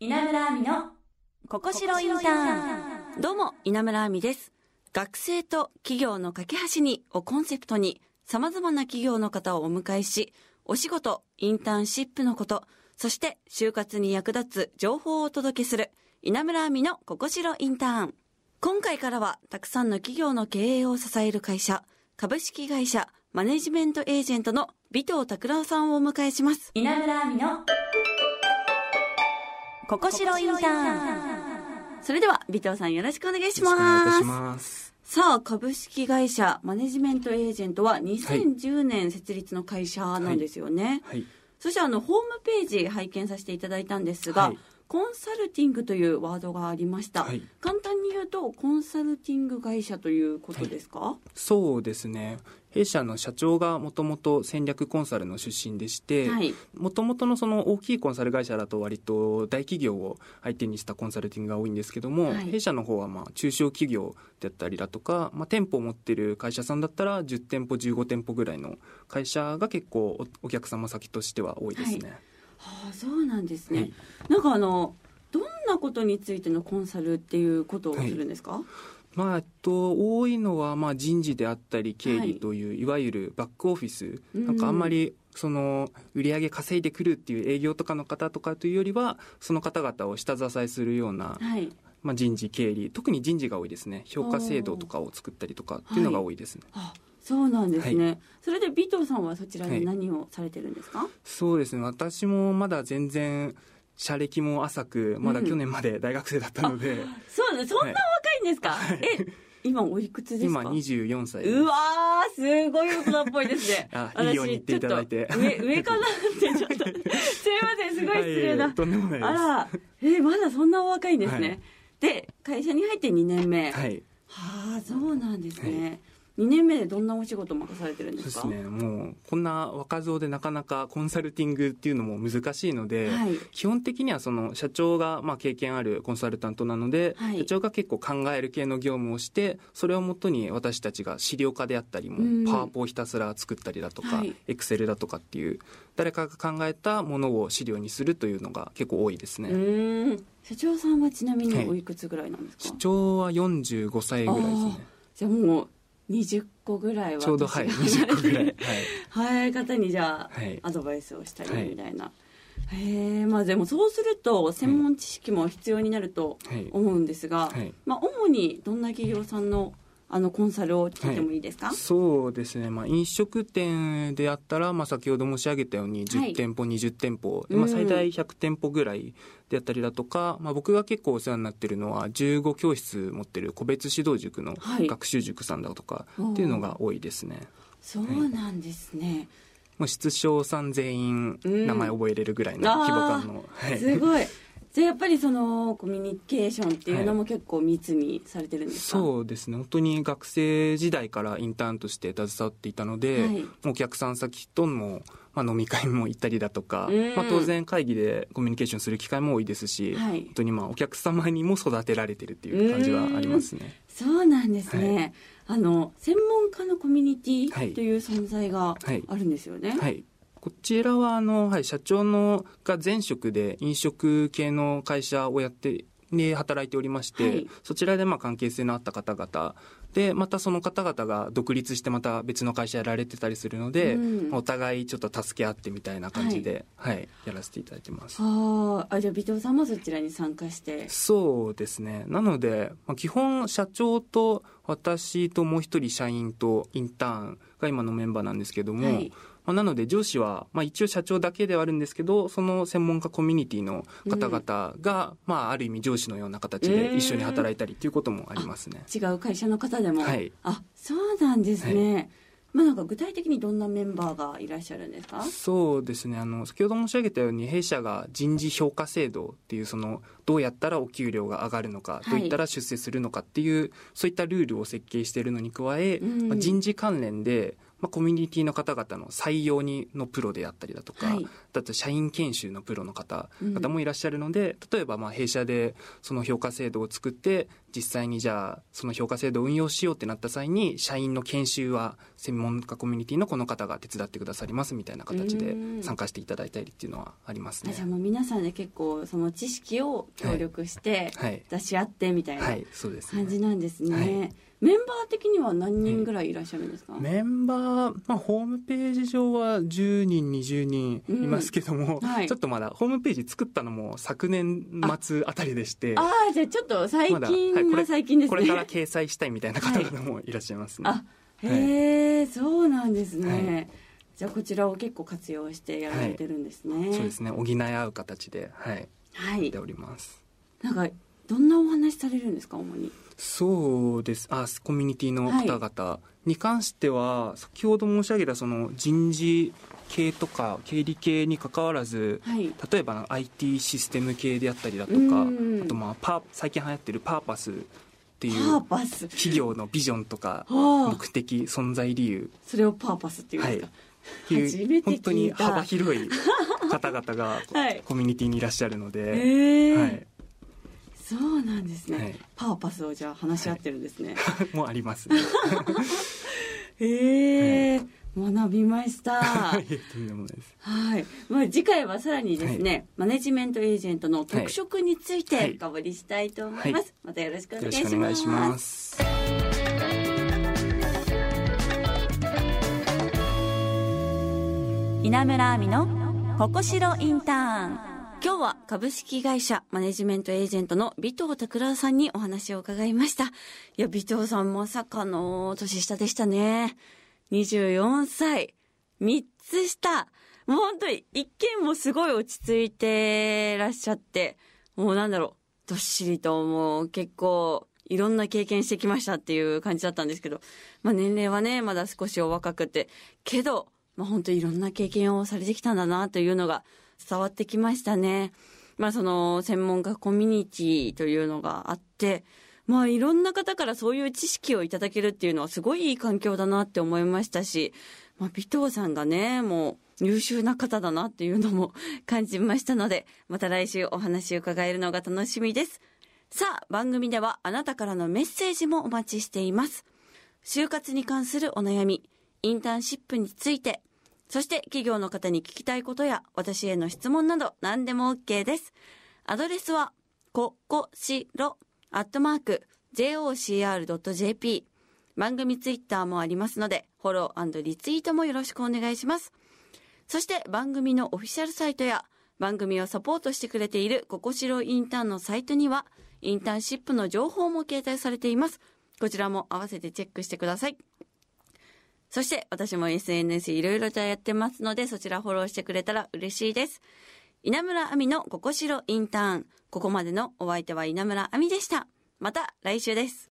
稲村亜美のここしろインターンどうも、稲村亜美です。学生と企業の架け橋にをコンセプトに、様々な企業の方をお迎えし、お仕事、インターンシップのこと、そして就活に役立つ情報をお届けする、稲村亜美のここしろインターン。今回からは、たくさんの企業の経営を支える会社、株式会社、マネジメントエージェントの尾藤拓郎さんをお迎えします。稲村亜美のここしろインターンそれでは、尾藤さんよろしくお願いします。たします。さあ、株式会社マネジメントエージェントは2010年設立の会社なんですよね。はい。そしてあの、ホームページ拝見させていただいたんですが、はいコンサルティングというワードがありました。はい簡単に言うと、コンサルティング会社ということですか、そうですね。弊社の社長がもともと戦略コンサルの出身でしてはい、もともとのその大きいコンサル会社だと割と大企業を相手にしたコンサルティングが多いんですけども、はい弊社の方はまあ中小企業だったりだとか、まあ、店舗を持ってる会社さんだったら10店舗15店舗ぐらいの会社が結構おお客様先としては多いですね。はあ、そうなんですね。はいなんかあの、どんなことについてのコンサルっていうことをするんですか、まあ、えっと、多いのは、まあ、人事であったり、経はい理という、い、わゆるバックオフィス。うんなんかあんまり、その、売り上げ稼いでくるっていう営業とかの方とかというよりは、その方々を下支えするような、はい。まあ、人事、経理、特に人事が多いですね。評価制度とかを作ったりとかっていうのが多いですね。あそうなんですね、はそれで尾藤さんはそちらで何をされてるんですか、そうですね。私もまだ全然、社歴も浅く、まだ去年まで大学生だったので、そうねそんな若いんですか、え今おいくつです今か24歳です。うわーすごい大人っぽいですね。あいいように言っていただいて。上上かなってちょっと。すいませんすごい失礼な、はいとんでもないです。あらえーまだそんなお若いんですね、はい。で会社に入って2年目。はい。はあそうなんですね、2年目でどんなお仕事を任されてるんですか？そうですね。もう、こんな若造でなかなかコンサルティングっていうのも難しいので、はい。基本的にはその社長が、まあ経験あるコンサルタントなので、はい。社長が結構考える系の業務をして、それをもとに私たちが資料化であったりも、うん。パワポをひたすら作ったりだとかはい、エクセルだとかっていう、誰かが考えたものを資料にするというのが結構多いですうね。社長さんはちなみにはい。おいくつぐらいなんですか、社長は45歳ぐらいですね。じゃあもう20個ぐらいはちょうどはい、年が20個ぐらい。はい。はい方にじゃあ、はい。アドバイスをしたはいりみたいな、へえまあでもそうすると専門知識も必要になるとはい。思うんですが、はい。まあ主にどんな企業さんのあのコンサルを聞いてもいいですか、そうですね、まあ、飲食店であったら、まあ、先ほど申し上げたようにはい。10店舗、20店舗で、まあ、最大100店舗ぐらいであったりだとか、まあ、僕が結構お世話になってるのは15教室持ってる個別指導塾のはい。学習塾さんだとかっていうのが多いですね。そうなんですね、もう室長さん全員うん。名前覚えれるぐらいの規模感の。はい。すごいじゃあやっぱりそのコミュニケーションっていうのも結構密にされてるんですか、そうですね。本当に学生時代からインターンとして携わっていたので、はい。お客さん先とも、まあ、飲み会も行ったりだとか、うん。まあ、当然会議でコミュニケーションする機会も多いですし、はい。本当にまあお客様にも育てられてるっていう感じはありますね。そうなんですね、あの専門家のコミュニテはい。ィという存在がはい。あるんですよね、はいこちらはあの、はい、社長のが前職で飲食系の会社をやってで働いておりまして、はい。そちらでまあ関係性のあった方々。でまたその方々が独立してまた別の会社やられてたりするので、うん。まあお互いちょっと助け合ってみたいな感じで、はい。やらせていただいてます。はあ。あじゃあ尾藤さんもそちらに参加して。そうですね。なので、まあ、基本社長と私ともう一人社員とインターンが今のメンバーなんですけども、はいまあ、なので上司は、まあ、一応社長だけではあるんですけど、その専門家コミュニティの方々が、まあ、ある意味上司のような形で一緒に働いたりっていうこともありますね。違う会社の方でも、はい。あそうなんですね、まあなんか具体的にどんなメンバーがいらっしゃるんですか？そうですね。あの、先ほど申し上げたように、弊社が人事評価制度っていう、その、どうやったらお給料が上がるのか、い。どういったら出世するのかっていう、そういったルールを設計しているのに加え、うん。まあ人事関連で、まあ、コミュニティの方々の採用にのプロであったりだとか、はい。だと社員研修のプロの方うん。方もいらっしゃるので、例えばまあ弊社でその評価制度を作って実際にじゃあその評価制度を運用しようってなった際に社員の研修は専門家コミュニティのこの方が手伝ってくださりますみたいな形でうん。参加していただいたりっていうのはありますね。あじゃあもう皆さんで結構その知識を協力してはい。出し合ってみたいな感じなんですね、はい。メンバー的には何人ぐらいいらっしゃるんですか、メンバー、まあ、ホームページ上は10人20人いますけども、うん。はい。ちょっとまだホームページ作ったのも昨年末あたりでしてああじゃあちょっと最近は最近ですね、これから掲載したいみたいな方々も いらっしゃいますね、あへえ、そうなんですね、はい。じゃあこちらを結構活用してやられてるんですね、そうですね。補い合う形ではい。はい。やっております。なんかどんなお話されるんですか主に？そうです。あコミュニティの方々に関しては、先ほど申し上げたその人事系とか経理系に関わらずはい。例えば IT システム系であったりだとかうんあとまあパー最近流行ってるパーパスっていう企業のビジョンとかはあ目的存在理由。それをパーパスっていうんですか、っていう初めて聞いた。本当に幅広い方々が はい。コミュニティにいらっしゃるのへで、えはい、そうなんですね、はい。パーパスをじゃあ話し合ってるんですね、もありますね。へえ、学びました。はい。まあ、次回はさらにですね、マネジメントエージェントの特色についてはい。深掘りしたいと思います、はい。またよろしくおよ願いします。ろしくお願いします。稲村亜美のここしろインターン今日は株式会社マネジメントエージェントの尾藤拓郎さんにお話を伺いました。いや、尾藤さんまさかの年下でしたね。24歳、3つ下。もう本当に一見もすごい落ち着いてらっしゃって、もうなんだろう、どっしりともう結構いろんな経験してきましたっていう感じだったんですけど、まあ年齢はね、まだ少しお若くて、けど、まあ本当にいろんな経験をされてきたんだなというのが伝わってきましたね。まあその専門家コミュニティというのがあって、まあいろんな方からそういう知識をいただけるっていうのはすごいいい環境だなって思いましたし、まあ尾藤さんがね、もう優秀な方だなっていうのも 感じましたので、また来週お話を伺えるのが楽しみです。さあ、番組ではあなたからのメッセージもお待ちしています。就活に関するお悩み、インターンシップについて、そして企業の方に聞きたいことや私への質問など何でも OK です。アドレスは、ここしろ、アットマーク、jocr.jp。番組ツイッターもありますので、フォローリツイートもよろしくお願いします。そして番組のオフィシャルサイトや番組をサポートしてくれているここしろインターンのサイトには、インターンシップの情報も掲載されています。こちらも合わせてチェックしてください。そして私も SNS いろいろとやってますのでそちらフォローしてくれたら嬉しいです。稲村亜美のここしろインターン。ここまでのお相手は稲村亜美でした。また来週です。